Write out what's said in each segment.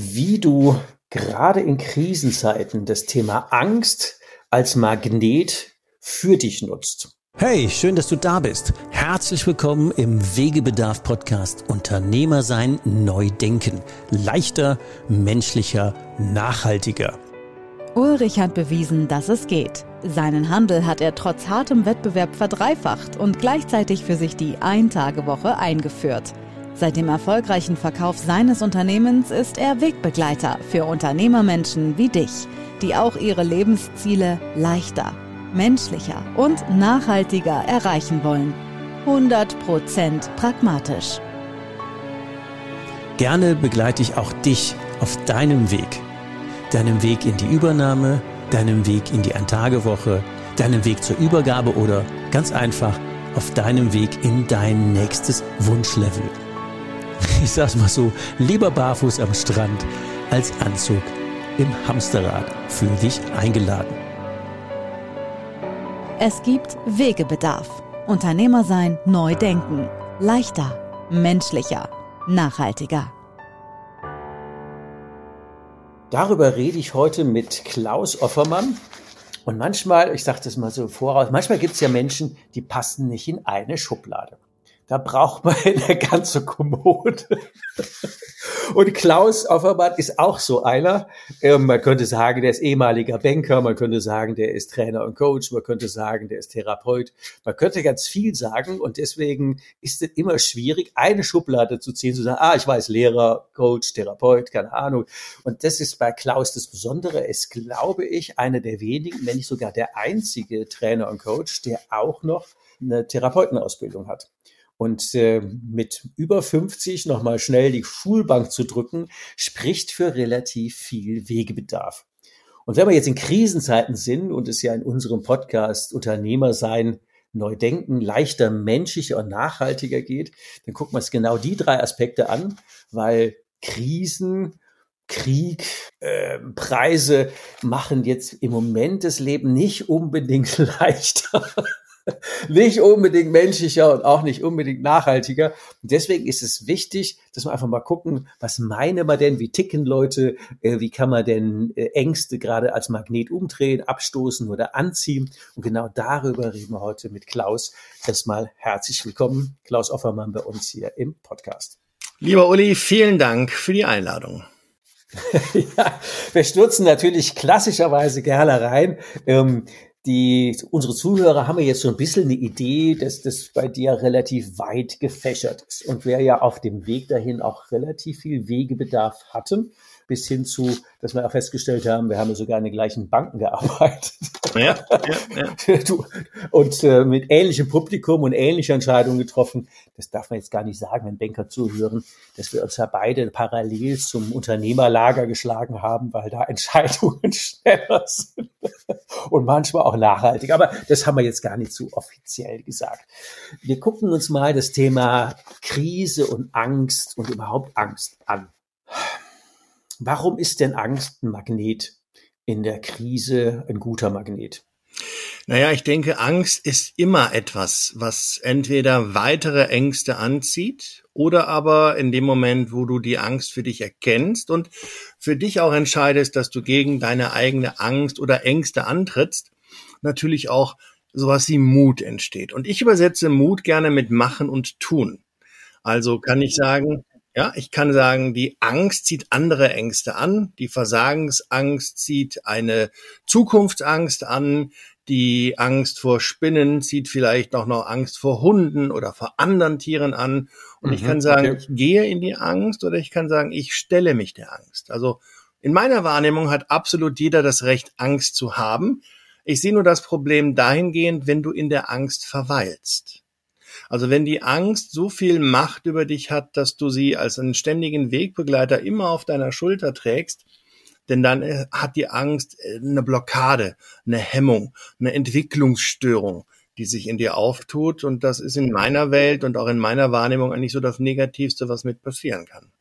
wie du gerade in Krisenzeiten das Thema Angst als Magnet für dich nutzt. Hey, schön, dass du da bist. Herzlich willkommen im Wegebedarf Podcast Unternehmer sein, neu denken. Leichter, menschlicher, nachhaltiger. Ulrich hat bewiesen, dass es geht. Seinen Handel hat er trotz hartem Wettbewerb verdreifacht und gleichzeitig für sich die Ein-Tage-Woche eingeführt. Seit dem erfolgreichen Verkauf seines Unternehmens ist er Wegbegleiter für Unternehmermenschen wie dich, die auch ihre Lebensziele leichter, menschlicher und nachhaltiger erreichen wollen. 100% pragmatisch. Gerne begleite ich auch dich auf deinem Weg. Deinem Weg in die Übernahme, deinem Weg in die Ein-Tage-Woche, deinem Weg zur Übergabe oder ganz einfach auf deinem Weg in dein nächstes Wunschlevel. ich sag's mal so, lieber barfuß am Strand als Anzug im Hamsterrad. Fühl dich eingeladen. Es gibt Wegebedarf. Unternehmer sein, neu denken. Leichter, menschlicher, nachhaltiger. Darüber rede ich heute mit Klaus Offermann. Und manchmal, ich sage das mal so voraus, manchmal gibt es ja Menschen, die passen nicht in eine Schublade. Da braucht man eine ganze Kommode. Und Klaus Offermann ist auch so einer. Ähm, man könnte sagen, der ist ehemaliger Banker, man könnte sagen, der ist Trainer und Coach, man könnte sagen, der ist Therapeut. Man könnte ganz viel sagen und deswegen ist es immer schwierig, eine Schublade zu ziehen, zu sagen, ah, ich weiß, Lehrer, Coach, Therapeut, keine Ahnung. Und das ist bei Klaus das Besondere. Er ist, glaube ich, einer der wenigen, wenn nicht sogar der einzige Trainer und Coach, der auch noch eine Therapeutenausbildung hat. Und äh, mit über 50 nochmal schnell die Schulbank zu drücken, spricht für relativ viel Wegebedarf. Und wenn wir jetzt in Krisenzeiten sind und es ja in unserem Podcast Unternehmer sein, neu denken, leichter, menschlicher und nachhaltiger geht, dann gucken wir uns genau die drei Aspekte an, weil Krisen Krieg, äh, Preise machen jetzt im Moment das Leben nicht unbedingt leichter. nicht unbedingt menschlicher und auch nicht unbedingt nachhaltiger. Und deswegen ist es wichtig, dass wir einfach mal gucken, was meine man denn, wie ticken Leute, äh, wie kann man denn äh, Ängste gerade als Magnet umdrehen, abstoßen oder anziehen. Und genau darüber reden wir heute mit Klaus. Erstmal herzlich willkommen, Klaus Offermann bei uns hier im Podcast. Lieber Uli, vielen Dank für die Einladung. ja, wir stürzen natürlich klassischerweise gerne rein. Ähm, die, unsere Zuhörer haben ja jetzt so ein bisschen eine Idee, dass das bei dir relativ weit gefächert ist und wir ja auf dem Weg dahin auch relativ viel Wegebedarf hatten bis hin zu, dass wir auch festgestellt haben, wir haben ja sogar in den gleichen Banken gearbeitet. Ja, ja, ja. und äh, mit ähnlichem Publikum und ähnliche Entscheidungen getroffen. Das darf man jetzt gar nicht sagen, wenn Banker zuhören, dass wir uns ja beide parallel zum Unternehmerlager geschlagen haben, weil da Entscheidungen schneller sind und manchmal auch nachhaltig. Aber das haben wir jetzt gar nicht so offiziell gesagt. Wir gucken uns mal das Thema Krise und Angst und überhaupt Angst an. Warum ist denn Angst ein Magnet in der Krise, ein guter Magnet? Naja, ich denke, Angst ist immer etwas, was entweder weitere Ängste anzieht oder aber in dem Moment, wo du die Angst für dich erkennst und für dich auch entscheidest, dass du gegen deine eigene Angst oder Ängste antrittst, natürlich auch sowas wie Mut entsteht. Und ich übersetze Mut gerne mit machen und tun. Also kann ich sagen, ja, ich kann sagen, die Angst zieht andere Ängste an. Die Versagensangst zieht eine Zukunftsangst an. Die Angst vor Spinnen zieht vielleicht auch noch Angst vor Hunden oder vor anderen Tieren an. Und mhm, ich kann sagen, okay. ich gehe in die Angst oder ich kann sagen, ich stelle mich der Angst. Also in meiner Wahrnehmung hat absolut jeder das Recht, Angst zu haben. Ich sehe nur das Problem dahingehend, wenn du in der Angst verweilst. Also wenn die Angst so viel Macht über dich hat, dass du sie als einen ständigen Wegbegleiter immer auf deiner Schulter trägst, denn dann äh, hat die Angst äh, eine Blockade, eine Hemmung, eine Entwicklungsstörung, die sich in dir auftut. Und das ist in meiner Welt und auch in meiner Wahrnehmung eigentlich so das Negativste, was mit passieren kann.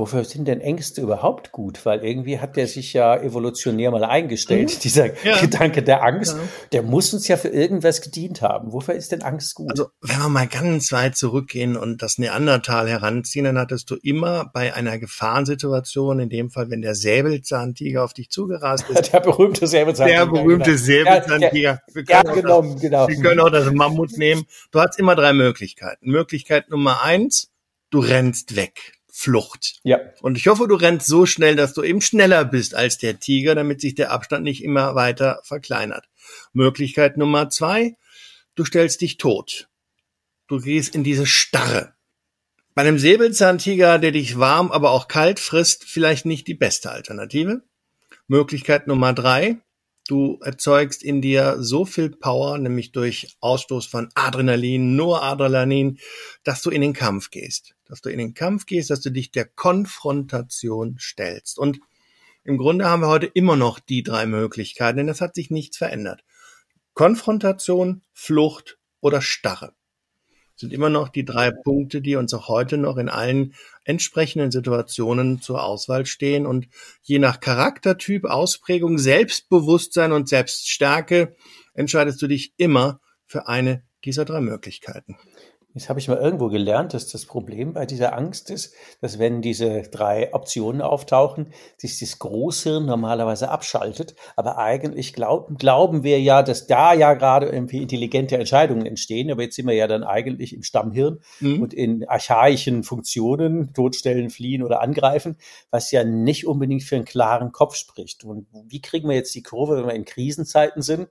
Wofür sind denn Ängste überhaupt gut? Weil irgendwie hat der sich ja evolutionär mal eingestellt, mhm. dieser ja. Gedanke der Angst. Ja. Der muss uns ja für irgendwas gedient haben. Wofür ist denn Angst gut? Also, wenn wir mal ganz weit zurückgehen und das Neandertal heranziehen, dann hattest du immer bei einer Gefahrensituation, in dem Fall, wenn der Säbelzahntiger auf dich zugerast ist. der berühmte Säbelzahntiger. Der berühmte genau. Säbelzahntiger. Wir können, ja, genommen, das, genau. wir können auch das Mammut nehmen. Du hast immer drei Möglichkeiten. Möglichkeit Nummer eins, du rennst weg Flucht. Ja. Und ich hoffe, du rennst so schnell, dass du eben schneller bist als der Tiger, damit sich der Abstand nicht immer weiter verkleinert. Möglichkeit Nummer zwei, du stellst dich tot. Du gehst in diese Starre. Bei einem Säbelzahntiger, der dich warm, aber auch kalt frisst, vielleicht nicht die beste Alternative. Möglichkeit Nummer drei, du erzeugst in dir so viel Power, nämlich durch Ausstoß von Adrenalin, Noradrenalin, dass du in den Kampf gehst dass du in den Kampf gehst, dass du dich der Konfrontation stellst. Und im Grunde haben wir heute immer noch die drei Möglichkeiten, denn es hat sich nichts verändert. Konfrontation, Flucht oder Starre sind immer noch die drei Punkte, die uns auch heute noch in allen entsprechenden Situationen zur Auswahl stehen. Und je nach Charaktertyp, Ausprägung, Selbstbewusstsein und Selbststärke entscheidest du dich immer für eine dieser drei Möglichkeiten. Jetzt habe ich mal irgendwo gelernt, dass das Problem bei dieser Angst ist, dass wenn diese drei Optionen auftauchen, sich das Großhirn normalerweise abschaltet. Aber eigentlich glauben, glauben wir ja, dass da ja gerade irgendwie intelligente Entscheidungen entstehen. Aber jetzt sind wir ja dann eigentlich im Stammhirn mhm. und in archaischen Funktionen, totstellen, fliehen oder angreifen, was ja nicht unbedingt für einen klaren Kopf spricht. Und wie kriegen wir jetzt die Kurve, wenn wir in Krisenzeiten sind?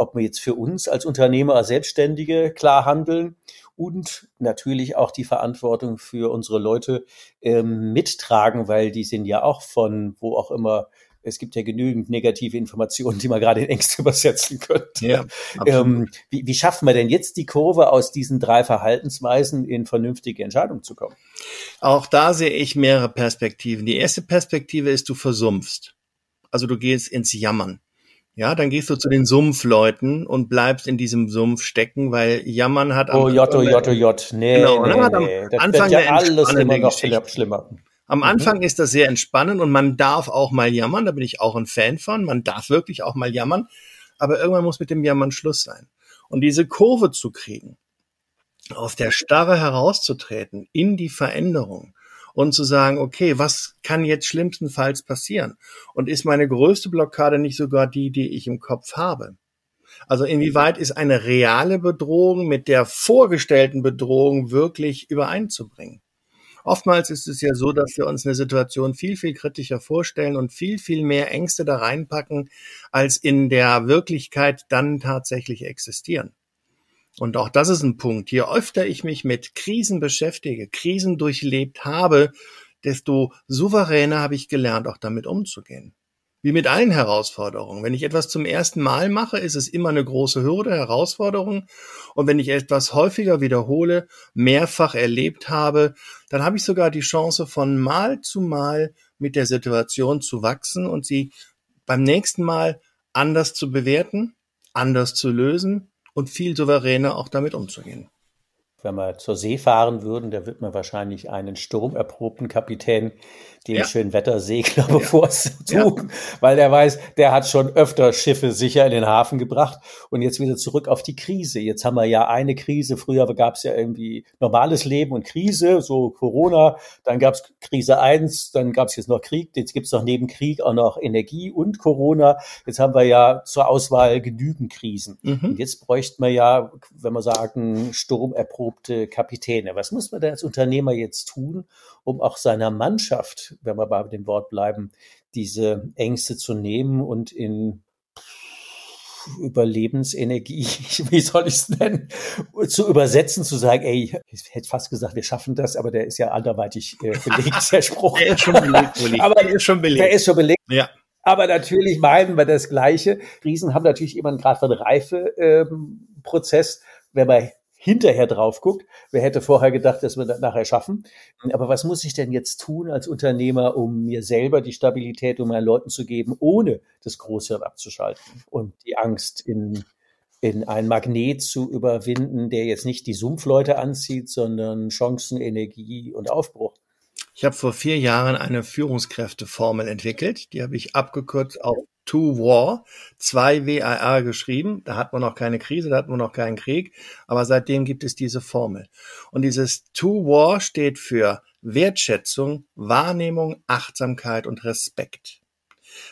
ob wir jetzt für uns als Unternehmer, als Selbstständige klar handeln und natürlich auch die Verantwortung für unsere Leute ähm, mittragen, weil die sind ja auch von wo auch immer es gibt ja genügend negative Informationen, die man gerade in Ängste übersetzen könnte. Ja, ähm, wie, wie schaffen wir denn jetzt die Kurve aus diesen drei Verhaltensweisen in vernünftige Entscheidungen zu kommen? Auch da sehe ich mehrere Perspektiven. Die erste Perspektive ist, du versumpfst. Also du gehst ins Jammern. Ja, dann gehst du zu den Sumpfleuten und bleibst in diesem Sumpf stecken, weil Jammern hat am Oh J, oh J, oh J, nee, genau, nee, hat am nee. Das Anfang ja alles immer noch schlimmer. Am Anfang mhm. ist das sehr entspannend und man darf auch mal jammern, da bin ich auch ein Fan von, man darf wirklich auch mal jammern, aber irgendwann muss mit dem Jammern Schluss sein. Und diese Kurve zu kriegen, aus der Starre herauszutreten, in die Veränderung, und zu sagen, okay, was kann jetzt schlimmstenfalls passieren? Und ist meine größte Blockade nicht sogar die, die ich im Kopf habe? Also inwieweit ist eine reale Bedrohung mit der vorgestellten Bedrohung wirklich übereinzubringen? Oftmals ist es ja so, dass wir uns eine Situation viel, viel kritischer vorstellen und viel, viel mehr Ängste da reinpacken, als in der Wirklichkeit dann tatsächlich existieren. Und auch das ist ein Punkt. Je öfter ich mich mit Krisen beschäftige, Krisen durchlebt habe, desto souveräner habe ich gelernt, auch damit umzugehen. Wie mit allen Herausforderungen. Wenn ich etwas zum ersten Mal mache, ist es immer eine große Hürde, Herausforderung. Und wenn ich etwas häufiger wiederhole, mehrfach erlebt habe, dann habe ich sogar die Chance, von Mal zu Mal mit der Situation zu wachsen und sie beim nächsten Mal anders zu bewerten, anders zu lösen und viel souveräner auch damit umzugehen. Wenn wir zur See fahren würden, da wird man wahrscheinlich einen sturmerprobten Kapitän den ja. schönen Wettersegler ja. bevorzugen, ja. weil der weiß, der hat schon öfter Schiffe sicher in den Hafen gebracht und jetzt wieder zurück auf die Krise. Jetzt haben wir ja eine Krise. Früher gab es ja irgendwie normales Leben und Krise, so Corona. Dann gab es Krise eins, dann gab es jetzt noch Krieg. Jetzt gibt es noch neben Krieg auch noch Energie und Corona. Jetzt haben wir ja zur Auswahl genügend Krisen. Mhm. Und jetzt bräuchten wir ja, wenn wir sagen, sturmerprobte Kapitäne. Was muss man denn als Unternehmer jetzt tun, um auch seiner Mannschaft, wenn wir bei dem Wort bleiben, diese Ängste zu nehmen und in Überlebensenergie, wie soll ich es nennen, zu übersetzen, zu sagen, ey, ich hätte fast gesagt, wir schaffen das, aber der ist ja anderweitig äh, belegt, der Spruch. der ist schon belegt, aber der ist schon belegt. Der ist schon belegt. Ja. Aber natürlich meinen wir das Gleiche. Riesen haben natürlich immer einen Grad von Reifeprozess. Ähm, wenn wir hinterher drauf guckt. Wer hätte vorher gedacht, dass wir das nachher schaffen? Aber was muss ich denn jetzt tun als Unternehmer, um mir selber die Stabilität und meinen Leuten zu geben, ohne das Großhirn abzuschalten und die Angst in, in ein Magnet zu überwinden, der jetzt nicht die Sumpfleute anzieht, sondern Chancen, Energie und Aufbruch? Ich habe vor vier Jahren eine Führungskräfteformel entwickelt. Die habe ich abgekürzt auf To War, zwei WAR geschrieben. Da hat man noch keine Krise, da hat man noch keinen Krieg. Aber seitdem gibt es diese Formel. Und dieses To War steht für Wertschätzung, Wahrnehmung, Achtsamkeit und Respekt.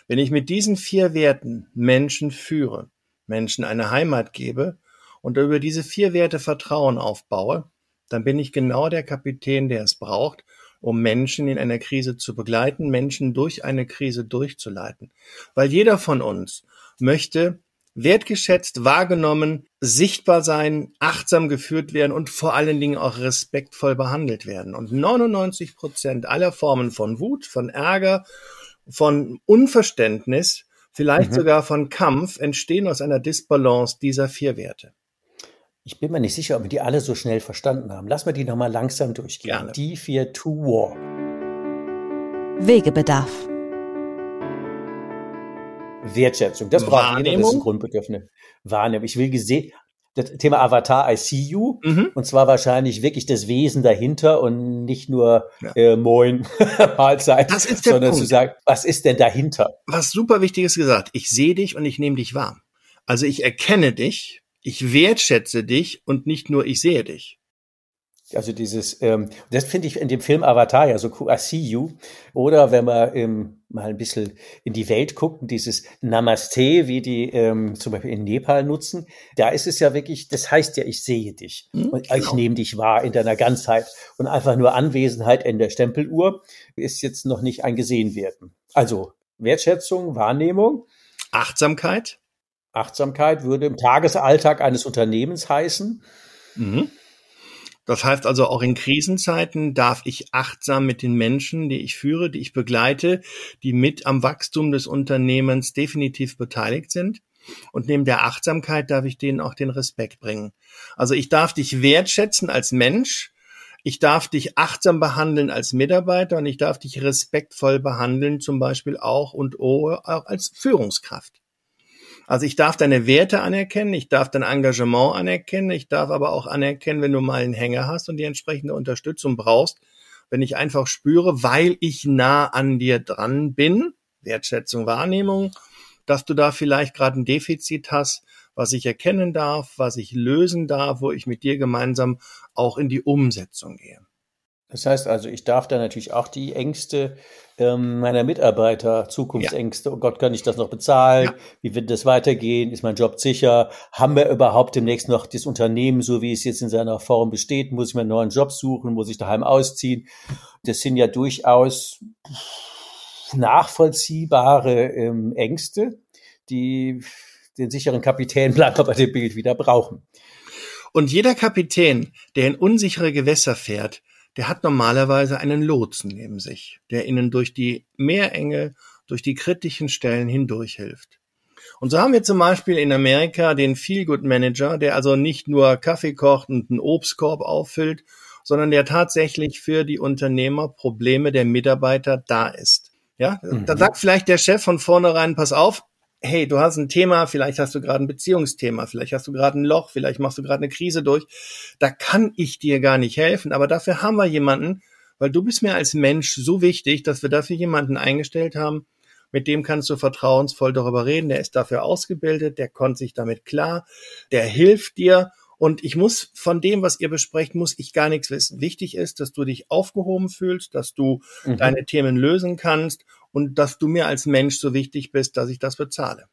Wenn ich mit diesen vier Werten Menschen führe, Menschen eine Heimat gebe und über diese vier Werte Vertrauen aufbaue, dann bin ich genau der Kapitän, der es braucht, um Menschen in einer Krise zu begleiten, Menschen durch eine Krise durchzuleiten. Weil jeder von uns möchte wertgeschätzt, wahrgenommen, sichtbar sein, achtsam geführt werden und vor allen Dingen auch respektvoll behandelt werden. Und 99 Prozent aller Formen von Wut, von Ärger, von Unverständnis, vielleicht mhm. sogar von Kampf entstehen aus einer Disbalance dieser vier Werte. Ich bin mir nicht sicher, ob wir die alle so schnell verstanden haben. Lass mal die nochmal langsam durchgehen. Gerne. Die vier to War. Wegebedarf. Wertschätzung. Das braucht jeder, das ist ein Grundbedürfnis. Wahrnehmung. Ich will gesehen, das Thema Avatar, I see you. Mhm. Und zwar wahrscheinlich wirklich das Wesen dahinter und nicht nur ja. äh, Moin, Mahlzeit, das ist der sondern Punkt. zu sagen, was ist denn dahinter? Was super wichtig ist gesagt, ich sehe dich und ich nehme dich wahr. Also ich erkenne dich ich wertschätze dich und nicht nur ich sehe dich. Also dieses, ähm, das finde ich in dem Film Avatar ja so cool, I see you. Oder wenn man ähm, mal ein bisschen in die Welt guckt, dieses Namaste, wie die ähm, zum Beispiel in Nepal nutzen, da ist es ja wirklich, das heißt ja, ich sehe dich mhm, und genau. ich nehme dich wahr in deiner Ganzheit. Und einfach nur Anwesenheit in der Stempeluhr ist jetzt noch nicht ein gesehen werden. Also Wertschätzung, Wahrnehmung. Achtsamkeit. Achtsamkeit würde im Tagesalltag eines Unternehmens heißen. Mhm. Das heißt also auch in Krisenzeiten darf ich achtsam mit den Menschen, die ich führe, die ich begleite, die mit am Wachstum des Unternehmens definitiv beteiligt sind. Und neben der Achtsamkeit darf ich denen auch den Respekt bringen. Also ich darf dich wertschätzen als Mensch, ich darf dich achtsam behandeln als Mitarbeiter und ich darf dich respektvoll behandeln, zum Beispiel auch und auch als Führungskraft. Also ich darf deine Werte anerkennen, ich darf dein Engagement anerkennen, ich darf aber auch anerkennen, wenn du mal einen Hänger hast und die entsprechende Unterstützung brauchst, wenn ich einfach spüre, weil ich nah an dir dran bin, Wertschätzung, Wahrnehmung, dass du da vielleicht gerade ein Defizit hast, was ich erkennen darf, was ich lösen darf, wo ich mit dir gemeinsam auch in die Umsetzung gehe. Das heißt also, ich darf da natürlich auch die Ängste ähm, meiner Mitarbeiter, Zukunftsängste, ja. oh Gott, kann ich das noch bezahlen? Ja. Wie wird das weitergehen? Ist mein Job sicher? Haben wir überhaupt demnächst noch das Unternehmen, so wie es jetzt in seiner Form besteht? Muss ich mir einen neuen Job suchen? Muss ich daheim ausziehen? Das sind ja durchaus nachvollziehbare ähm, Ängste, die den sicheren Kapitän bleibt bei dem Bild wieder brauchen. Und jeder Kapitän, der in unsichere Gewässer fährt, der hat normalerweise einen Lotsen neben sich, der ihnen durch die Meerenge, durch die kritischen Stellen hindurch hilft. Und so haben wir zum Beispiel in Amerika den Feelgood Manager, der also nicht nur Kaffee kocht und einen Obstkorb auffüllt, sondern der tatsächlich für die Unternehmer Probleme der Mitarbeiter da ist. Ja, mhm. da sagt vielleicht der Chef von vornherein, pass auf, hey, du hast ein Thema, vielleicht hast du gerade ein Beziehungsthema, vielleicht hast du gerade ein Loch, vielleicht machst du gerade eine Krise durch. Da kann ich dir gar nicht helfen, aber dafür haben wir jemanden, weil du bist mir als Mensch so wichtig, dass wir dafür jemanden eingestellt haben, mit dem kannst du vertrauensvoll darüber reden, der ist dafür ausgebildet, der kommt sich damit klar, der hilft dir und ich muss von dem, was ihr besprecht, muss ich gar nichts wissen. Wichtig ist, dass du dich aufgehoben fühlst, dass du mhm. deine Themen lösen kannst und dass du mir als Mensch so wichtig bist, dass ich das bezahle.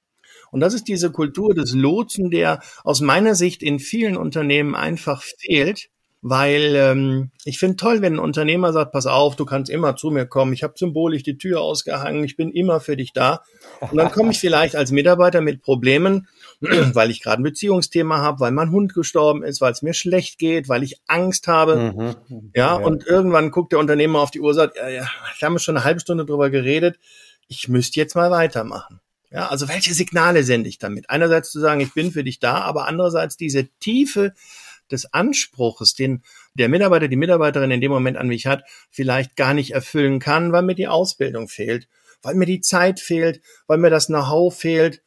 Und das ist diese Kultur des Lotsen, der aus meiner Sicht in vielen Unternehmen einfach fehlt, weil ähm, ich finde toll, wenn ein Unternehmer sagt, pass auf, du kannst immer zu mir kommen, ich habe symbolisch die Tür ausgehangen, ich bin immer für dich da. Und dann komme ich vielleicht als Mitarbeiter mit Problemen, weil ich gerade ein Beziehungsthema habe, weil mein Hund gestorben ist, weil es mir schlecht geht, weil ich Angst habe. Mhm. Ja, ja, und irgendwann guckt der Unternehmer auf die Uhr und sagt, ja, ja, wir haben schon eine halbe Stunde drüber geredet, ich müsste jetzt mal weitermachen. Ja, also welche Signale sende ich damit? Einerseits zu sagen, ich bin für dich da, aber andererseits diese Tiefe des Anspruches, den der Mitarbeiter, die Mitarbeiterin in dem Moment an mich hat, vielleicht gar nicht erfüllen kann, weil mir die Ausbildung fehlt, weil mir die Zeit fehlt, weil mir das Know-how fehlt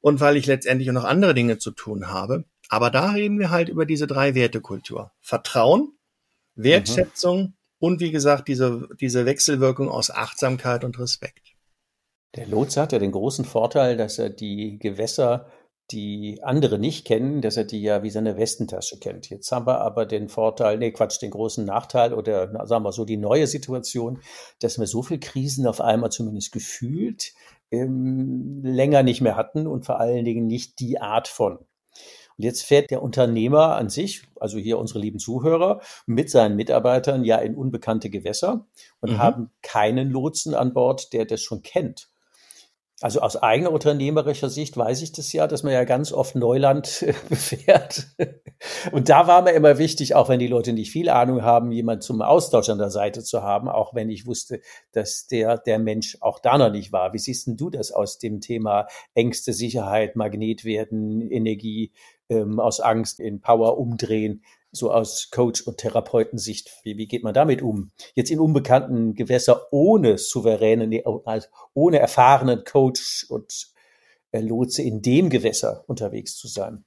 und weil ich letztendlich auch noch andere Dinge zu tun habe. Aber da reden wir halt über diese drei Wertekultur. Vertrauen, Wertschätzung mhm. und wie gesagt, diese, diese Wechselwirkung aus Achtsamkeit und Respekt. Der Lotse hat ja den großen Vorteil, dass er die Gewässer, die andere nicht kennen, dass er die ja wie seine Westentasche kennt. Jetzt haben wir aber den Vorteil, nee, Quatsch, den großen Nachteil oder sagen wir so die neue Situation, dass wir so viel Krisen auf einmal zumindest gefühlt ähm, länger nicht mehr hatten und vor allen Dingen nicht die Art von. Und jetzt fährt der Unternehmer an sich, also hier unsere lieben Zuhörer, mit seinen Mitarbeitern ja in unbekannte Gewässer und mhm. haben keinen Lotsen an Bord, der das schon kennt. Also aus eigener unternehmerischer Sicht weiß ich das ja, dass man ja ganz oft Neuland befährt. Und da war mir immer wichtig, auch wenn die Leute nicht viel Ahnung haben, jemand zum Austausch an der Seite zu haben, auch wenn ich wusste, dass der, der Mensch auch da noch nicht war. Wie siehst denn du das aus dem Thema Ängste, Sicherheit, Magnet werden, Energie, ähm, aus Angst in Power umdrehen? So aus Coach- und Therapeutensicht, wie, wie geht man damit um? Jetzt in unbekannten Gewässer ohne souveränen, also ohne erfahrenen Coach und äh, Lotse in dem Gewässer unterwegs zu sein.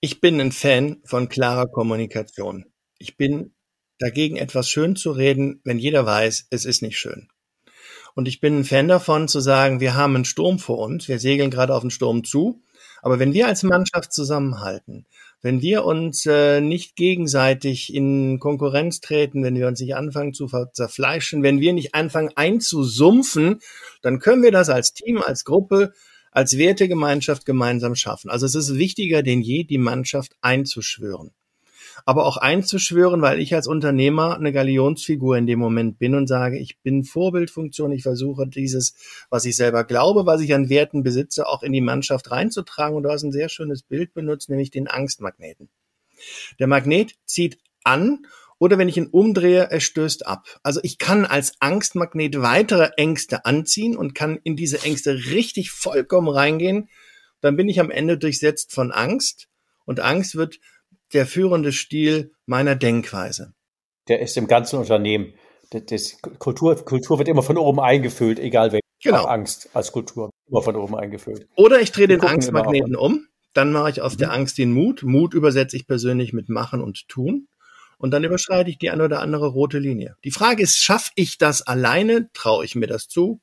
Ich bin ein Fan von klarer Kommunikation. Ich bin dagegen etwas schön zu reden, wenn jeder weiß, es ist nicht schön. Und ich bin ein Fan davon zu sagen, wir haben einen Sturm vor uns, wir segeln gerade auf den Sturm zu, aber wenn wir als Mannschaft zusammenhalten, wenn wir uns äh, nicht gegenseitig in Konkurrenz treten, wenn wir uns nicht anfangen zu zerfleischen, wenn wir nicht anfangen einzusumpfen, dann können wir das als Team, als Gruppe, als Wertegemeinschaft gemeinsam schaffen. Also es ist wichtiger denn je, die Mannschaft einzuschwören aber auch einzuschwören, weil ich als Unternehmer eine Galionsfigur in dem Moment bin und sage, ich bin Vorbildfunktion, ich versuche dieses, was ich selber glaube, was ich an Werten besitze, auch in die Mannschaft reinzutragen. Und du hast ein sehr schönes Bild benutzt, nämlich den Angstmagneten. Der Magnet zieht an oder wenn ich ihn umdrehe, er stößt ab. Also ich kann als Angstmagnet weitere Ängste anziehen und kann in diese Ängste richtig vollkommen reingehen. Dann bin ich am Ende durchsetzt von Angst und Angst wird der führende Stil meiner Denkweise. Der ist im ganzen Unternehmen. Das, das Kultur, Kultur wird immer von oben eingefüllt, egal welche genau. Angst als Kultur, immer von oben eingefüllt. Oder ich drehe den Angstmagneten um, dann mache ich aus mhm. der Angst den Mut. Mut übersetze ich persönlich mit machen und tun. Und dann überschreite ich die eine oder andere rote Linie. Die Frage ist, schaffe ich das alleine? Traue ich mir das zu?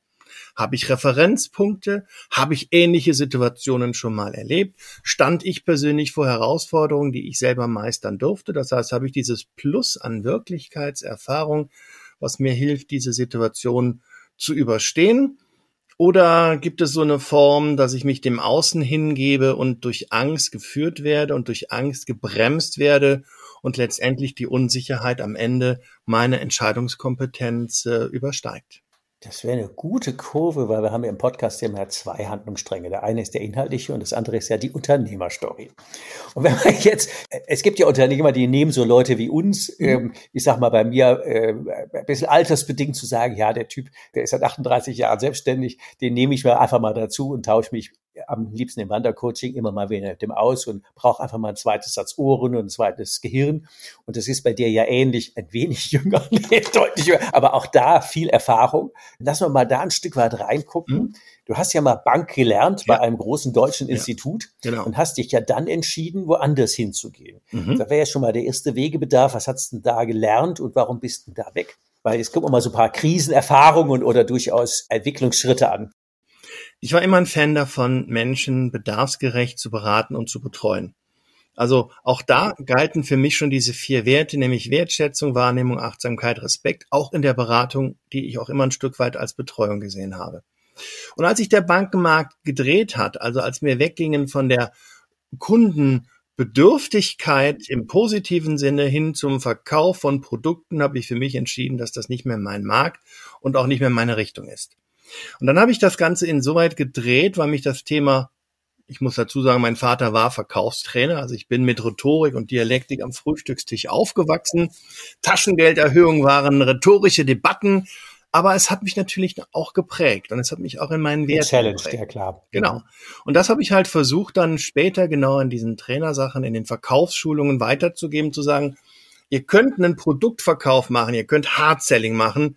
Habe ich Referenzpunkte? Habe ich ähnliche Situationen schon mal erlebt? Stand ich persönlich vor Herausforderungen, die ich selber meistern durfte? Das heißt, habe ich dieses Plus an Wirklichkeitserfahrung, was mir hilft, diese Situation zu überstehen? Oder gibt es so eine Form, dass ich mich dem Außen hingebe und durch Angst geführt werde und durch Angst gebremst werde und letztendlich die Unsicherheit am Ende meine Entscheidungskompetenz äh, übersteigt? Das wäre eine gute Kurve, weil wir haben ja im Podcast ja immer zwei Handlungsstränge. Der eine ist der inhaltliche und das andere ist ja die Unternehmerstory. Und wenn man jetzt, es gibt ja Unternehmer, die nehmen so Leute wie uns, mhm. ähm, ich sag mal bei mir, äh, ein bisschen altersbedingt zu sagen, ja, der Typ, der ist seit 38 Jahren selbstständig, den nehme ich mir einfach mal dazu und tausche mich am liebsten im Wandercoaching immer mal wieder mit dem aus und brauche einfach mal ein zweites Satz Ohren und ein zweites Gehirn. Und das ist bei dir ja ähnlich, ein wenig jünger, nee, deutlich jünger, aber auch da viel Erfahrung. Lass uns mal da ein Stück weit reingucken. Mhm. Du hast ja mal Bank gelernt ja. bei einem großen deutschen ja. Institut genau. und hast dich ja dann entschieden, woanders hinzugehen. Mhm. Da wäre ja schon mal der erste Wegebedarf. Was hast du denn da gelernt und warum bist du da weg? Weil jetzt gucken wir mal so ein paar Krisenerfahrungen oder durchaus Entwicklungsschritte an. Ich war immer ein Fan davon, Menschen bedarfsgerecht zu beraten und zu betreuen. Also auch da galten für mich schon diese vier Werte, nämlich Wertschätzung, Wahrnehmung, Achtsamkeit, Respekt, auch in der Beratung, die ich auch immer ein Stück weit als Betreuung gesehen habe. Und als sich der Bankenmarkt gedreht hat, also als wir weggingen von der Kundenbedürftigkeit im positiven Sinne hin zum Verkauf von Produkten, habe ich für mich entschieden, dass das nicht mehr mein Markt und auch nicht mehr meine Richtung ist. Und dann habe ich das Ganze insoweit gedreht, weil mich das Thema, ich muss dazu sagen, mein Vater war Verkaufstrainer, also ich bin mit Rhetorik und Dialektik am Frühstückstisch aufgewachsen. Taschengelderhöhungen waren rhetorische Debatten, aber es hat mich natürlich auch geprägt und es hat mich auch in meinen Werten Challenge, geprägt. ja klar. Genau. Und das habe ich halt versucht, dann später genau in diesen Trainersachen, in den Verkaufsschulungen weiterzugeben, zu sagen, ihr könnt einen Produktverkauf machen, ihr könnt Hard-Selling machen,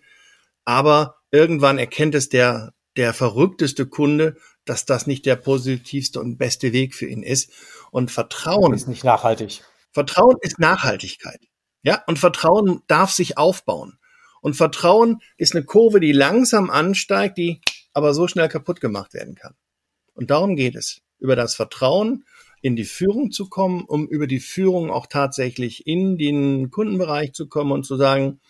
aber irgendwann erkennt es der, der verrückteste Kunde, dass das nicht der positivste und beste Weg für ihn ist. Und Vertrauen ist nicht nachhaltig. Vertrauen ist Nachhaltigkeit. Ja, und Vertrauen darf sich aufbauen. Und Vertrauen ist eine Kurve, die langsam ansteigt, die aber so schnell kaputt gemacht werden kann. Und darum geht es. Über das Vertrauen in die Führung zu kommen, um über die Führung auch tatsächlich in den Kundenbereich zu kommen und zu sagen,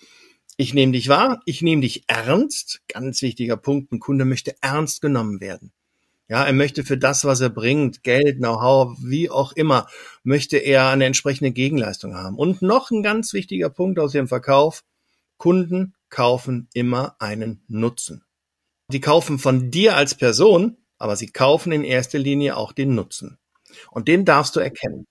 ich nehme dich wahr, ich nehme dich ernst. Ganz wichtiger Punkt, ein Kunde möchte ernst genommen werden. Ja, er möchte für das, was er bringt, Geld, Know-how, wie auch immer, möchte er eine entsprechende Gegenleistung haben. Und noch ein ganz wichtiger Punkt aus dem Verkauf. Kunden kaufen immer einen Nutzen. Die kaufen von dir als Person, aber sie kaufen in erster Linie auch den Nutzen. Und den darfst du erkennen.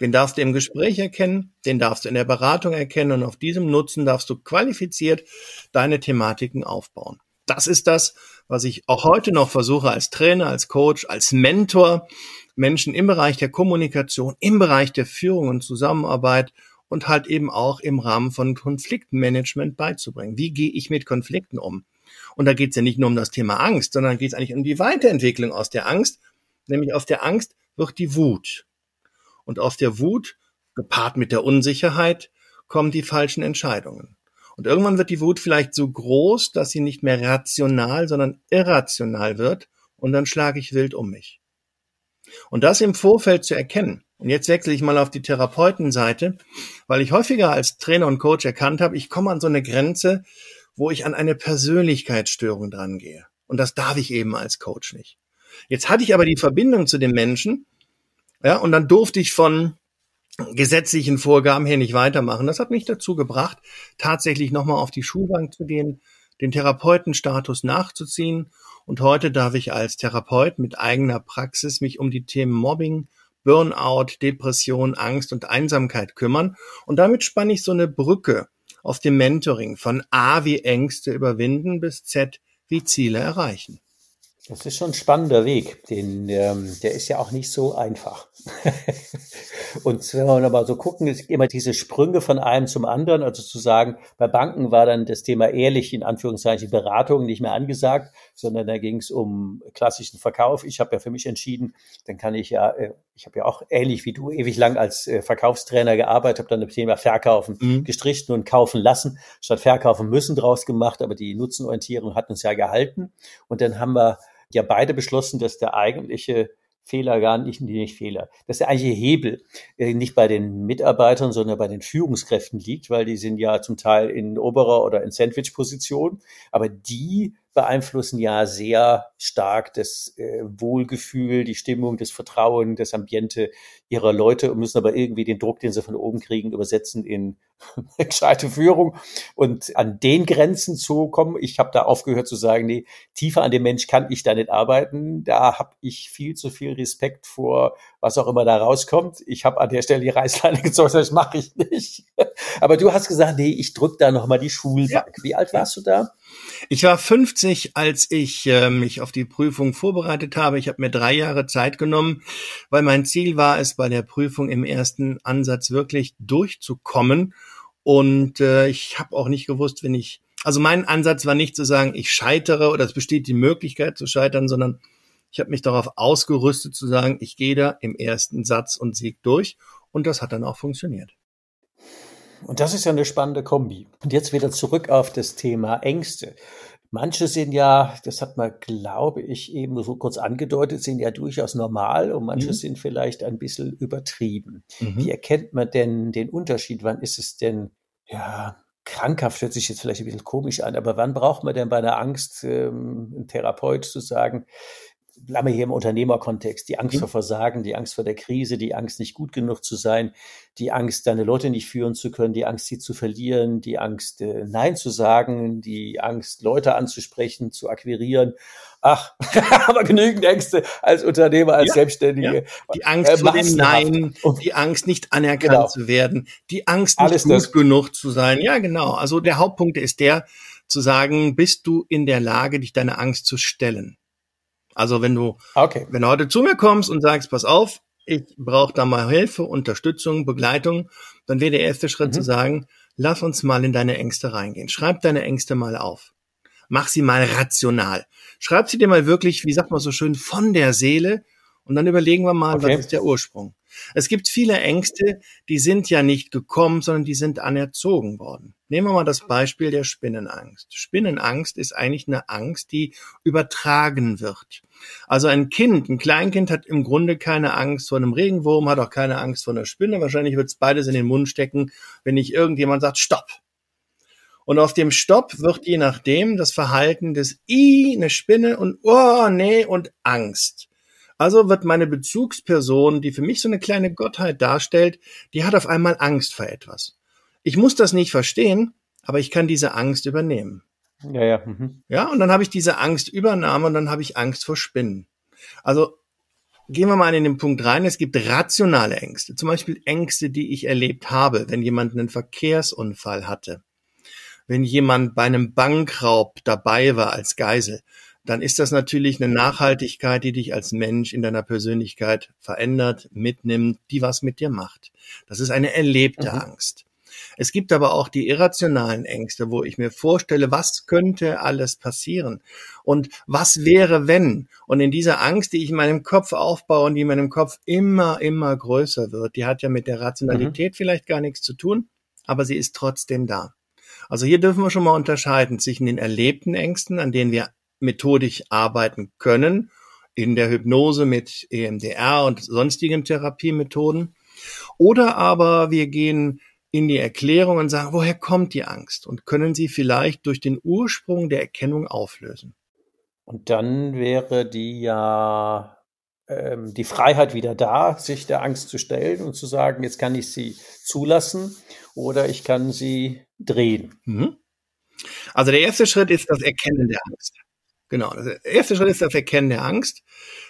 Den darfst du im Gespräch erkennen, den darfst du in der Beratung erkennen und auf diesem Nutzen darfst du qualifiziert deine Thematiken aufbauen. Das ist das, was ich auch heute noch versuche als Trainer, als Coach, als Mentor, Menschen im Bereich der Kommunikation, im Bereich der Führung und Zusammenarbeit und halt eben auch im Rahmen von Konfliktmanagement beizubringen. Wie gehe ich mit Konflikten um? Und da geht es ja nicht nur um das Thema Angst, sondern geht es eigentlich um die Weiterentwicklung aus der Angst. Nämlich aus der Angst wird die Wut. Und aus der Wut, gepaart mit der Unsicherheit, kommen die falschen Entscheidungen. Und irgendwann wird die Wut vielleicht so groß, dass sie nicht mehr rational, sondern irrational wird und dann schlage ich wild um mich. Und das im Vorfeld zu erkennen. Und jetzt wechsle ich mal auf die Therapeutenseite, weil ich häufiger als Trainer und Coach erkannt habe, ich komme an so eine Grenze, wo ich an eine Persönlichkeitsstörung drangehe. Und das darf ich eben als Coach nicht. Jetzt hatte ich aber die Verbindung zu dem Menschen, ja, und dann durfte ich von gesetzlichen Vorgaben her nicht weitermachen. Das hat mich dazu gebracht, tatsächlich nochmal auf die Schulbank zu gehen, den Therapeutenstatus nachzuziehen. Und heute darf ich als Therapeut mit eigener Praxis mich um die Themen Mobbing, Burnout, Depression, Angst und Einsamkeit kümmern. Und damit spanne ich so eine Brücke auf dem Mentoring von A wie Ängste überwinden bis Z wie Ziele erreichen. Das ist schon ein spannender Weg. Den, ähm, der ist ja auch nicht so einfach. und wenn wir mal so gucken, ist immer diese Sprünge von einem zum anderen. Also zu sagen, bei Banken war dann das Thema ehrlich, in Anführungszeichen, Beratung nicht mehr angesagt, sondern da ging es um klassischen Verkauf. Ich habe ja für mich entschieden, dann kann ich ja, äh, ich habe ja auch ähnlich wie du ewig lang als äh, Verkaufstrainer gearbeitet, habe dann das Thema Verkaufen mhm. gestrichen und kaufen lassen, statt Verkaufen müssen draus gemacht, aber die Nutzenorientierung hat uns ja gehalten. Und dann haben wir ja beide beschlossen, dass der eigentliche Fehler gar nicht, nicht Fehler, dass der eigentliche Hebel äh, nicht bei den Mitarbeitern, sondern bei den Führungskräften liegt, weil die sind ja zum Teil in oberer oder in Sandwich-Position, aber die beeinflussen ja sehr stark das äh, Wohlgefühl, die Stimmung, das Vertrauen, das Ambiente ihrer Leute und müssen aber irgendwie den Druck, den sie von oben kriegen, übersetzen in gescheite Führung und an den Grenzen zu kommen. Ich habe da aufgehört zu sagen, nee, tiefer an dem Mensch kann ich da nicht arbeiten. Da habe ich viel zu viel Respekt vor, was auch immer da rauskommt. Ich habe an der Stelle die Reißleine gezogen, das mache ich nicht. Aber du hast gesagt, nee, ich drück da nochmal die Schulbank. Ja. Wie alt warst du da? Ich war 50, als ich äh, mich auf die Prüfung vorbereitet habe. Ich habe mir drei Jahre Zeit genommen, weil mein Ziel war es, bei der Prüfung im ersten Ansatz wirklich durchzukommen. Und äh, ich habe auch nicht gewusst, wenn ich, also mein Ansatz war nicht zu sagen, ich scheitere oder es besteht die Möglichkeit zu scheitern, sondern ich habe mich darauf ausgerüstet zu sagen, ich gehe da im ersten Satz und Sieg durch. Und das hat dann auch funktioniert. Und das ist ja eine spannende Kombi. Und jetzt wieder zurück auf das Thema Ängste. Manche sind ja, das hat man, glaube ich, eben so kurz angedeutet, sind ja durchaus normal und manche mhm. sind vielleicht ein bisschen übertrieben. Mhm. Wie erkennt man denn den Unterschied? Wann ist es denn, ja, krankhaft hört sich jetzt vielleicht ein bisschen komisch an, aber wann braucht man denn bei einer Angst ähm, einen Therapeut zu sagen, bleiben wir hier im Unternehmerkontext, die Angst mhm. vor Versagen, die Angst vor der Krise, die Angst, nicht gut genug zu sein, die Angst, deine Leute nicht führen zu können, die Angst, sie zu verlieren, die Angst, äh, Nein zu sagen, die Angst, Leute anzusprechen, zu akquirieren. Ach, aber genügend Ängste als Unternehmer, als ja, Selbstständige. Ja. Die Angst äh, vor dem Nein, die Angst, nicht anerkannt genau. zu werden, die Angst, nicht Alles gut das. genug zu sein. Ja, genau. Also der Hauptpunkt ist der, zu sagen, bist du in der Lage, dich deine Angst zu stellen? Also wenn du, okay. wenn du heute zu mir kommst und sagst, pass auf, ich brauche da mal Hilfe, Unterstützung, Begleitung, dann wäre der erste Schritt mhm. zu sagen, lass uns mal in deine Ängste reingehen. Schreib deine Ängste mal auf. Mach sie mal rational. Schreib sie dir mal wirklich, wie sagt man so schön, von der Seele und dann überlegen wir mal, okay. was ist der Ursprung. Es gibt viele Ängste, die sind ja nicht gekommen, sondern die sind anerzogen worden. Nehmen wir mal das Beispiel der Spinnenangst. Spinnenangst ist eigentlich eine Angst, die übertragen wird. Also ein Kind, ein Kleinkind hat im Grunde keine Angst vor einem Regenwurm, hat auch keine Angst vor einer Spinne. Wahrscheinlich wird es beides in den Mund stecken, wenn nicht irgendjemand sagt, stopp. Und auf dem Stopp wird je nachdem das Verhalten des I, eine Spinne und oh, nee und Angst. Also wird meine Bezugsperson, die für mich so eine kleine Gottheit darstellt, die hat auf einmal Angst vor etwas. Ich muss das nicht verstehen, aber ich kann diese Angst übernehmen. Ja, ja. Mhm. Ja, und dann habe ich diese Angstübernahme und dann habe ich Angst vor Spinnen. Also gehen wir mal in den Punkt rein. Es gibt rationale Ängste, zum Beispiel Ängste, die ich erlebt habe, wenn jemand einen Verkehrsunfall hatte, wenn jemand bei einem Bankraub dabei war als Geisel dann ist das natürlich eine Nachhaltigkeit, die dich als Mensch in deiner Persönlichkeit verändert, mitnimmt, die was mit dir macht. Das ist eine erlebte mhm. Angst. Es gibt aber auch die irrationalen Ängste, wo ich mir vorstelle, was könnte alles passieren und was wäre, wenn. Und in dieser Angst, die ich in meinem Kopf aufbaue und die in meinem Kopf immer, immer größer wird, die hat ja mit der Rationalität mhm. vielleicht gar nichts zu tun, aber sie ist trotzdem da. Also hier dürfen wir schon mal unterscheiden zwischen den erlebten Ängsten, an denen wir methodisch arbeiten können, in der Hypnose mit EMDR und sonstigen Therapiemethoden. Oder aber wir gehen in die Erklärung und sagen, woher kommt die Angst? Und können sie vielleicht durch den Ursprung der Erkennung auflösen? Und dann wäre die ja ähm, die Freiheit wieder da, sich der Angst zu stellen und zu sagen, jetzt kann ich sie zulassen oder ich kann sie drehen. Mhm. Also der erste Schritt ist das Erkennen der Angst. Genau. Der erste Schritt ist das Erkennen der Angst.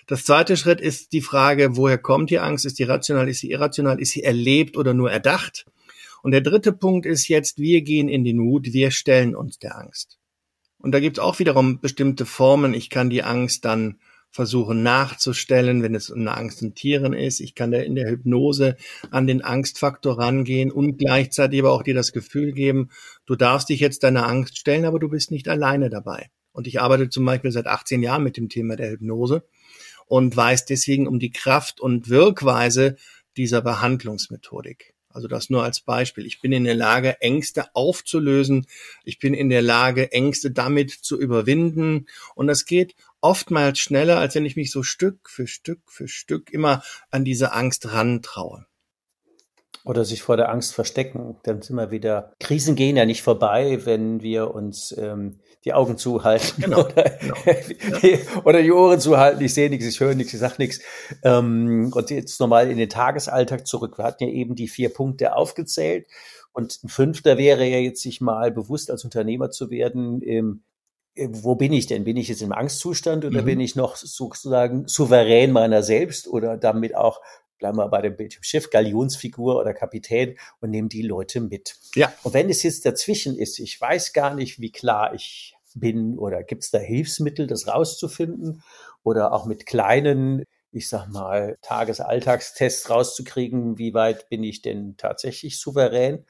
Das zweite Schritt ist die Frage, woher kommt die Angst? Ist die rational, ist sie irrational, ist sie erlebt oder nur erdacht? Und der dritte Punkt ist jetzt, wir gehen in den Mut, wir stellen uns der Angst. Und da gibt es auch wiederum bestimmte Formen. Ich kann die Angst dann versuchen nachzustellen, wenn es eine Angst in Tieren ist. Ich kann da in der Hypnose an den Angstfaktor rangehen und gleichzeitig aber auch dir das Gefühl geben, du darfst dich jetzt deiner Angst stellen, aber du bist nicht alleine dabei. Und ich arbeite zum Beispiel seit 18 Jahren mit dem Thema der Hypnose und weiß deswegen um die Kraft und Wirkweise dieser Behandlungsmethodik. Also das nur als Beispiel. Ich bin in der Lage, Ängste aufzulösen. Ich bin in der Lage, Ängste damit zu überwinden. Und das geht oftmals schneller, als wenn ich mich so Stück für Stück für Stück immer an diese Angst rantraue. Oder sich vor der Angst verstecken. Dann sind wir wieder. Krisen gehen ja nicht vorbei, wenn wir uns ähm, die Augen zuhalten genau, oder, genau. oder die Ohren zuhalten. Ich sehe nichts, ich höre nichts, ich sage nichts. Ähm, und jetzt nochmal in den Tagesalltag zurück. Wir hatten ja eben die vier Punkte aufgezählt. Und ein fünfter wäre ja jetzt, sich mal bewusst als Unternehmer zu werden, ähm, wo bin ich denn? Bin ich jetzt im Angstzustand oder mhm. bin ich noch sozusagen souverän meiner selbst oder damit auch bleiben wir bei dem Bild Schiff, Galionsfigur oder Kapitän und nehmen die Leute mit. Ja. Und wenn es jetzt dazwischen ist, ich weiß gar nicht, wie klar ich bin oder gibt es da Hilfsmittel, das rauszufinden oder auch mit kleinen, ich sag mal, Tagesalltagstests rauszukriegen, wie weit bin ich denn tatsächlich souverän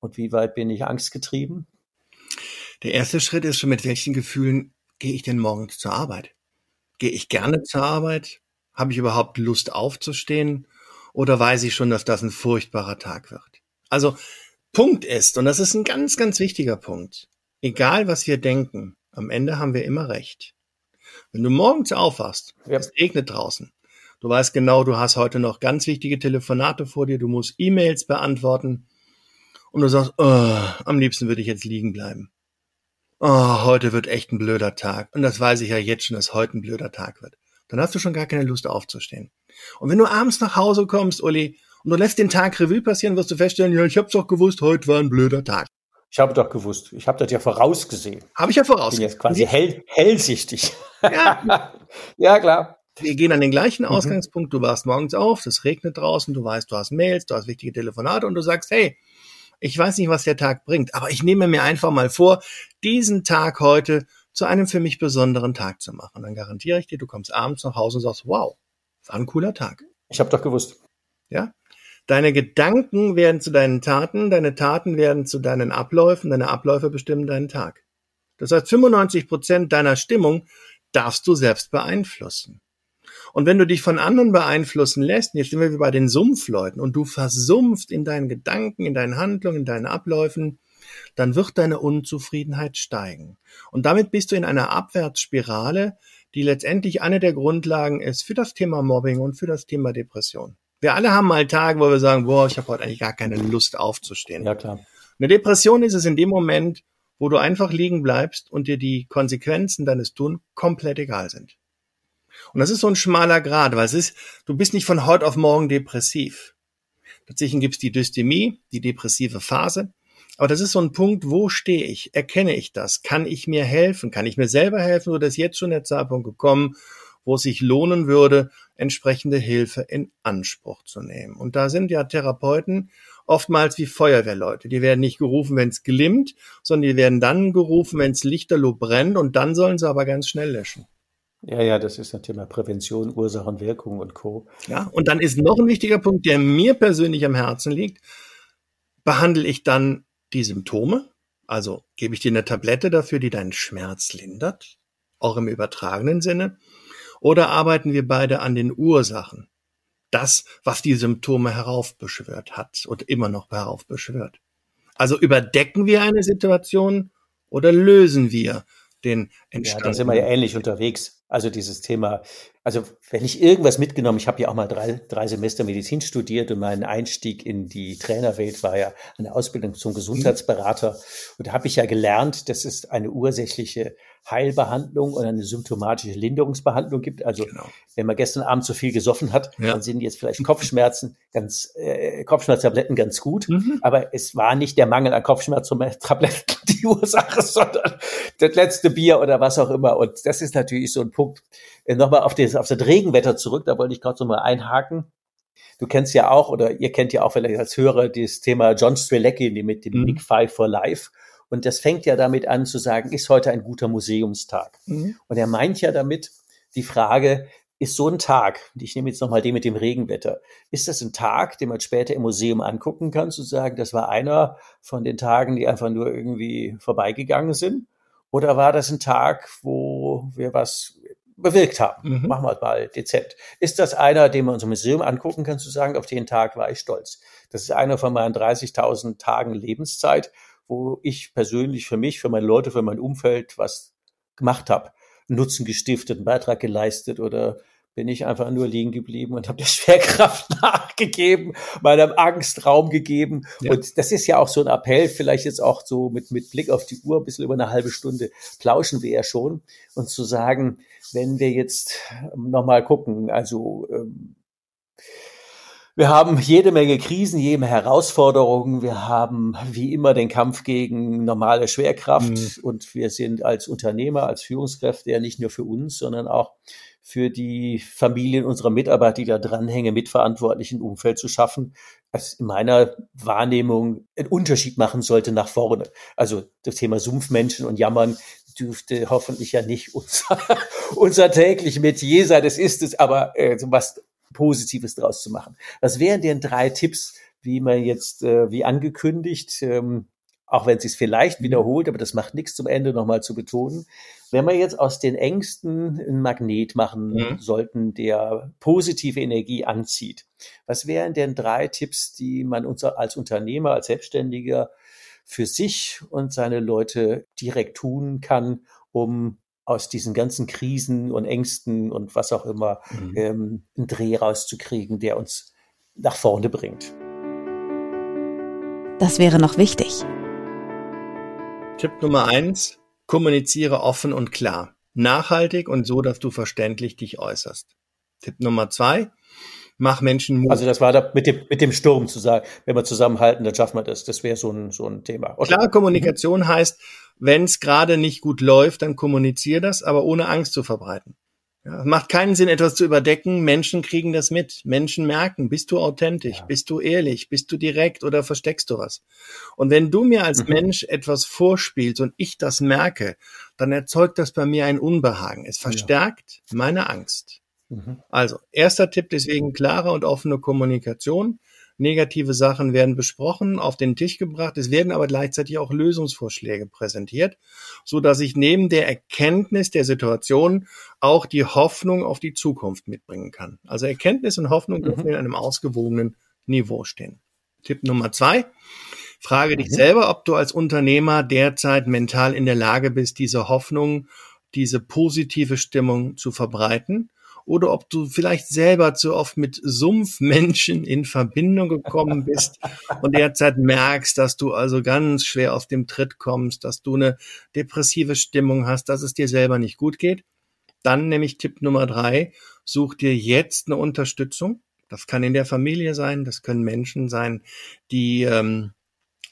und wie weit bin ich angstgetrieben? Der erste Schritt ist schon, mit welchen Gefühlen gehe ich denn morgens zur Arbeit? Gehe ich gerne zur Arbeit? Habe ich überhaupt Lust aufzustehen? Oder weiß ich schon, dass das ein furchtbarer Tag wird? Also, Punkt ist, und das ist ein ganz, ganz wichtiger Punkt, egal was wir denken, am Ende haben wir immer recht. Wenn du morgens aufwachst, ja. es regnet draußen, du weißt genau, du hast heute noch ganz wichtige Telefonate vor dir, du musst E-Mails beantworten und du sagst, oh, am liebsten würde ich jetzt liegen bleiben. Oh, heute wird echt ein blöder Tag. Und das weiß ich ja jetzt schon, dass heute ein blöder Tag wird dann hast du schon gar keine Lust aufzustehen. Und wenn du abends nach Hause kommst, Uli, und du lässt den Tag Revue passieren, wirst du feststellen, ja, ich hab's doch gewusst, heute war ein blöder Tag. Ich habe doch gewusst. Ich habe das ja vorausgesehen. Habe ich ja vorausgesehen. Bin jetzt quasi hell, hellsichtig. Ja. ja, klar. Wir gehen an den gleichen mhm. Ausgangspunkt. Du warst morgens auf, es regnet draußen, du weißt, du hast Mails, du hast wichtige Telefonate und du sagst, hey, ich weiß nicht, was der Tag bringt, aber ich nehme mir einfach mal vor, diesen Tag heute zu einem für mich besonderen Tag zu machen. Dann garantiere ich dir, du kommst abends nach Hause und sagst, wow, war ein cooler Tag. Ich habe doch gewusst. Ja? Deine Gedanken werden zu deinen Taten, deine Taten werden zu deinen Abläufen, deine Abläufe bestimmen deinen Tag. Das heißt, 95 Prozent deiner Stimmung darfst du selbst beeinflussen. Und wenn du dich von anderen beeinflussen lässt, jetzt sind wir wie bei den Sumpfleuten, und du versumpfst in deinen Gedanken, in deinen Handlungen, in deinen Abläufen, dann wird deine Unzufriedenheit steigen. Und damit bist du in einer Abwärtsspirale, die letztendlich eine der Grundlagen ist für das Thema Mobbing und für das Thema Depression. Wir alle haben mal Tage, wo wir sagen, boah, ich habe heute eigentlich gar keine Lust aufzustehen. Ja, klar. Eine Depression ist es in dem Moment, wo du einfach liegen bleibst und dir die Konsequenzen deines Tun komplett egal sind. Und das ist so ein schmaler Grad, weil es ist, du bist nicht von heute auf morgen depressiv. Tatsächlich gibt es die Dystemie, die depressive Phase. Aber das ist so ein Punkt, wo stehe ich? Erkenne ich das? Kann ich mir helfen? Kann ich mir selber helfen? Oder ist jetzt schon der Zeitpunkt gekommen, wo es sich lohnen würde, entsprechende Hilfe in Anspruch zu nehmen? Und da sind ja Therapeuten oftmals wie Feuerwehrleute. Die werden nicht gerufen, wenn es glimmt, sondern die werden dann gerufen, wenn es lichterloh brennt und dann sollen sie aber ganz schnell löschen. Ja, ja, das ist ein Thema Prävention, Ursachen, Wirkung und Co. Ja, und dann ist noch ein wichtiger Punkt, der mir persönlich am Herzen liegt. Behandle ich dann die Symptome? Also gebe ich dir eine Tablette dafür, die deinen Schmerz lindert? Auch im übertragenen Sinne? Oder arbeiten wir beide an den Ursachen? Das, was die Symptome heraufbeschwört hat und immer noch heraufbeschwört. Also überdecken wir eine Situation oder lösen wir den entstandenen? Ja, da sind wir ja ähnlich unterwegs. Also dieses Thema, also wenn ich irgendwas mitgenommen, ich habe ja auch mal drei, drei Semester Medizin studiert und mein Einstieg in die Trainerwelt war ja eine Ausbildung zum Gesundheitsberater. Und da habe ich ja gelernt, dass es eine ursächliche Heilbehandlung und eine symptomatische Linderungsbehandlung gibt. Also genau. wenn man gestern Abend zu viel gesoffen hat, ja. dann sind jetzt vielleicht Kopfschmerzen ganz äh, Kopfschmerztabletten ganz gut, mhm. aber es war nicht der Mangel an Kopfschmerztabletten die Ursache, sondern das letzte Bier oder was auch immer. Und das ist natürlich so ein Punkt. Äh, Nochmal auf das, auf das Regenwetter zurück, da wollte ich gerade so mal einhaken. Du kennst ja auch, oder ihr kennt ja auch vielleicht als Hörer das Thema John Strelecki mit dem mhm. Big Five for Life. Und das fängt ja damit an zu sagen, ist heute ein guter Museumstag? Mhm. Und er meint ja damit die Frage, ist so ein Tag, ich nehme jetzt nochmal den mit dem Regenwetter, ist das ein Tag, den man später im Museum angucken kann, zu sagen, das war einer von den Tagen, die einfach nur irgendwie vorbeigegangen sind? Oder war das ein Tag, wo wir was bewirkt haben? Mhm. Machen wir mal dezent. Ist das einer, den man uns im Museum angucken kann, zu sagen, auf den Tag war ich stolz? Das ist einer von meinen 30.000 Tagen Lebenszeit, wo ich persönlich für mich, für meine Leute, für mein Umfeld was gemacht habe, Nutzen gestiftet, einen Beitrag geleistet oder bin ich einfach nur liegen geblieben und habe der Schwerkraft nachgegeben, meiner Angst Raum gegeben. Ja. Und das ist ja auch so ein Appell, vielleicht jetzt auch so mit, mit Blick auf die Uhr, ein bisschen über eine halbe Stunde plauschen wir ja schon. Und zu sagen, wenn wir jetzt nochmal gucken, also ähm, wir haben jede Menge Krisen, jede Menge Herausforderungen. Wir haben wie immer den Kampf gegen normale Schwerkraft mhm. und wir sind als Unternehmer, als Führungskräfte ja nicht nur für uns, sondern auch für die Familien unserer Mitarbeiter, die da dranhängen, mitverantwortlich ein Umfeld zu schaffen, was in meiner Wahrnehmung einen Unterschied machen sollte nach vorne. Also das Thema Sumpfmenschen und Jammern dürfte hoffentlich ja nicht unser, unser täglich Metier sein. Das ist es, aber äh, was Positives draus zu machen. Was wären denn drei Tipps, wie man jetzt, äh, wie angekündigt, ähm, auch wenn es sich vielleicht mhm. wiederholt, aber das macht nichts zum Ende nochmal zu betonen. Wenn wir jetzt aus den Ängsten ein Magnet machen mhm. sollten, der positive Energie anzieht, was wären denn drei Tipps, die man uns als Unternehmer, als Selbstständiger für sich und seine Leute direkt tun kann, um aus diesen ganzen Krisen und Ängsten und was auch immer mhm. ähm, einen Dreh rauszukriegen, der uns nach vorne bringt. Das wäre noch wichtig. Tipp Nummer eins, kommuniziere offen und klar. Nachhaltig und so, dass du verständlich dich äußerst. Tipp Nummer zwei, mach Menschen Mut. Also das war da mit dem, mit dem Sturm zu sagen, wenn wir zusammenhalten, dann schaffen wir das. Das wäre so ein, so ein Thema. Okay. Klar, Kommunikation heißt, wenn es gerade nicht gut läuft, dann kommuniziere das, aber ohne Angst zu verbreiten. Ja, macht keinen Sinn, etwas zu überdecken. Menschen kriegen das mit. Menschen merken, bist du authentisch, ja. bist du ehrlich, bist du direkt oder versteckst du was? Und wenn du mir als mhm. Mensch etwas vorspielst und ich das merke, dann erzeugt das bei mir ein Unbehagen. Es verstärkt ja. meine Angst. Mhm. Also, erster Tipp deswegen klare und offene Kommunikation. Negative Sachen werden besprochen, auf den Tisch gebracht. Es werden aber gleichzeitig auch Lösungsvorschläge präsentiert, so dass ich neben der Erkenntnis der Situation auch die Hoffnung auf die Zukunft mitbringen kann. Also Erkenntnis und Hoffnung dürfen mhm. in einem ausgewogenen Niveau stehen. Tipp Nummer zwei. Frage dich mhm. selber, ob du als Unternehmer derzeit mental in der Lage bist, diese Hoffnung, diese positive Stimmung zu verbreiten oder ob du vielleicht selber zu oft mit Sumpfmenschen in Verbindung gekommen bist und derzeit merkst, dass du also ganz schwer auf dem Tritt kommst, dass du eine depressive Stimmung hast, dass es dir selber nicht gut geht. Dann nämlich Tipp Nummer drei, such dir jetzt eine Unterstützung. Das kann in der Familie sein, das können Menschen sein, die ähm,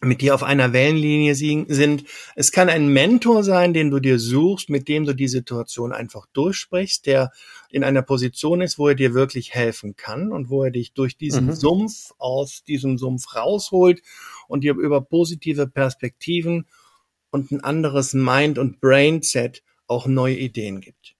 mit dir auf einer Wellenlinie sind. Es kann ein Mentor sein, den du dir suchst, mit dem du die Situation einfach durchsprichst, der in einer Position ist, wo er dir wirklich helfen kann und wo er dich durch diesen mhm. Sumpf aus diesem Sumpf rausholt und dir über positive Perspektiven und ein anderes Mind- und Brainset auch neue Ideen gibt.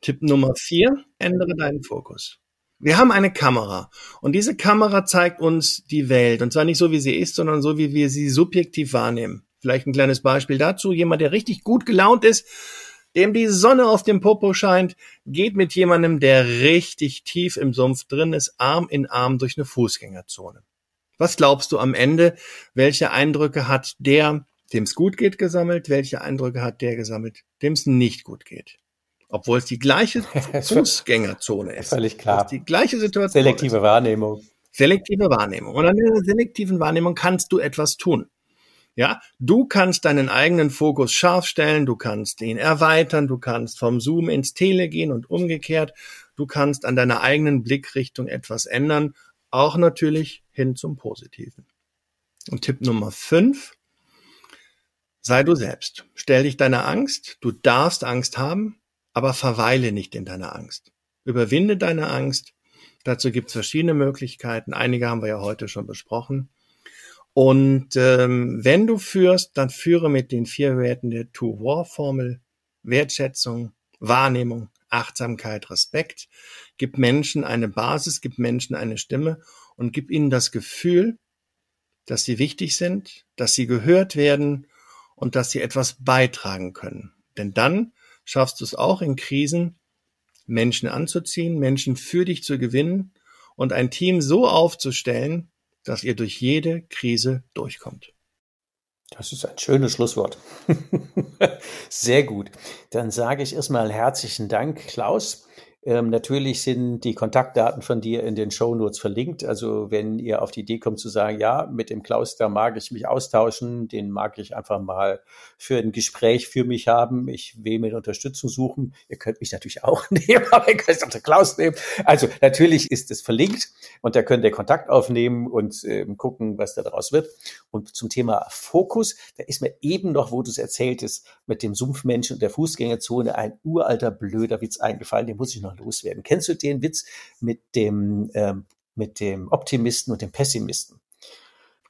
Tipp Nummer vier, ändere deinen Fokus. Wir haben eine Kamera und diese Kamera zeigt uns die Welt und zwar nicht so, wie sie ist, sondern so, wie wir sie subjektiv wahrnehmen. Vielleicht ein kleines Beispiel dazu. Jemand, der richtig gut gelaunt ist, dem die Sonne auf dem Popo scheint, geht mit jemandem, der richtig tief im Sumpf drin ist, Arm in Arm durch eine Fußgängerzone. Was glaubst du am Ende? Welche Eindrücke hat der, dem es gut geht, gesammelt? Welche Eindrücke hat der gesammelt, dem es nicht gut geht? Obwohl es die gleiche Fußgängerzone ist. Völlig klar. Die gleiche Situation. Selektive ist. Wahrnehmung. Selektive Wahrnehmung. Und an der selektiven Wahrnehmung kannst du etwas tun. Ja, du kannst deinen eigenen Fokus scharf stellen, du kannst ihn erweitern, du kannst vom Zoom ins Tele gehen und umgekehrt. Du kannst an deiner eigenen Blickrichtung etwas ändern, auch natürlich hin zum Positiven. Und Tipp Nummer fünf: Sei du selbst. Stell dich deiner Angst. Du darfst Angst haben aber verweile nicht in deiner Angst. Überwinde deine Angst. Dazu gibt es verschiedene Möglichkeiten. Einige haben wir ja heute schon besprochen. Und ähm, wenn du führst, dann führe mit den vier Werten der Two-War-Formel Wertschätzung, Wahrnehmung, Achtsamkeit, Respekt. Gib Menschen eine Basis, gib Menschen eine Stimme und gib ihnen das Gefühl, dass sie wichtig sind, dass sie gehört werden und dass sie etwas beitragen können. Denn dann schaffst du es auch in Krisen, Menschen anzuziehen, Menschen für dich zu gewinnen und ein Team so aufzustellen, dass ihr durch jede Krise durchkommt. Das ist ein schönes Schlusswort. Sehr gut. Dann sage ich erstmal herzlichen Dank, Klaus. Ähm, natürlich sind die Kontaktdaten von dir in den Show Notes verlinkt. Also wenn ihr auf die Idee kommt zu sagen, ja, mit dem Klaus, da mag ich mich austauschen, den mag ich einfach mal für ein Gespräch für mich haben. Ich will mir Unterstützung suchen. Ihr könnt mich natürlich auch nehmen, aber ihr könnt auch den Klaus nehmen. Also natürlich ist es verlinkt und da könnt ihr Kontakt aufnehmen und äh, gucken, was da daraus wird. Und zum Thema Fokus, da ist mir eben noch, wo du es erzähltest, mit dem Sumpfmenschen und der Fußgängerzone ein uralter blöder Witz eingefallen. Den muss ich noch noch loswerden. Kennst du den Witz mit dem, ähm, mit dem Optimisten und dem Pessimisten?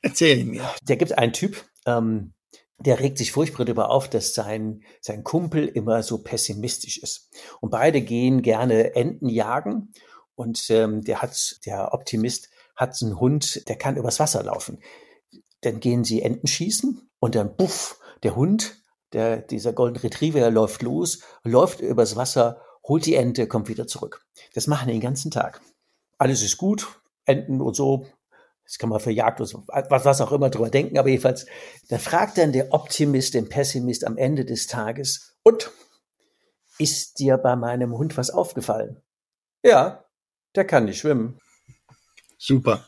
Erzähl mir. Der gibt einen Typ, ähm, der regt sich furchtbar darüber auf, dass sein, sein Kumpel immer so pessimistisch ist. Und beide gehen gerne Enten jagen. Und ähm, der hat, der Optimist hat einen Hund, der kann übers Wasser laufen. Dann gehen sie Enten schießen und dann buff, der Hund, der, dieser Golden Retriever läuft los, läuft übers Wasser holt die Ente, kommt wieder zurück. Das machen die den ganzen Tag. Alles ist gut, Enten und so. Das kann man für Jagd und so, was, was auch immer drüber denken, aber jedenfalls, da fragt dann der Optimist den Pessimist am Ende des Tages, und ist dir bei meinem Hund was aufgefallen? Ja, der kann nicht schwimmen. Super.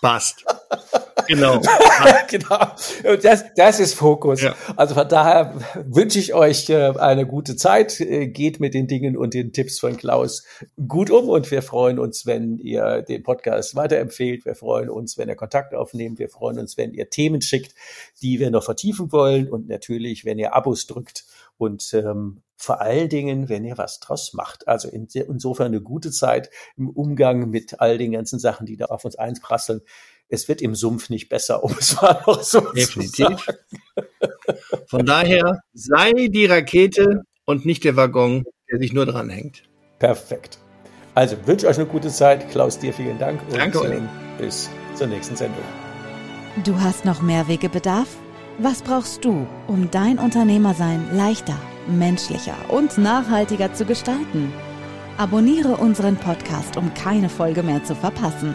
Passt. Genau. genau. Das, das ist Fokus. Ja. Also von daher wünsche ich euch äh, eine gute Zeit. Äh, geht mit den Dingen und den Tipps von Klaus gut um und wir freuen uns, wenn ihr den Podcast weiterempfehlt. Wir freuen uns, wenn ihr Kontakt aufnehmt. Wir freuen uns, wenn ihr Themen schickt, die wir noch vertiefen wollen und natürlich, wenn ihr Abos drückt und ähm, vor allen Dingen, wenn ihr was draus macht. Also in, insofern eine gute Zeit im Umgang mit all den ganzen Sachen, die da auf uns einprasseln es wird im Sumpf nicht besser, um es mal noch so Definitiv. zu sagen. Von daher sei die Rakete und nicht der Waggon, der sich nur dran hängt. Perfekt. Also wünsche euch eine gute Zeit. Klaus, dir vielen Dank. Und, Danke, Olli. bis zur nächsten Sendung. Du hast noch mehr Wegebedarf? Was brauchst du, um dein Unternehmersein leichter, menschlicher und nachhaltiger zu gestalten? Abonniere unseren Podcast, um keine Folge mehr zu verpassen.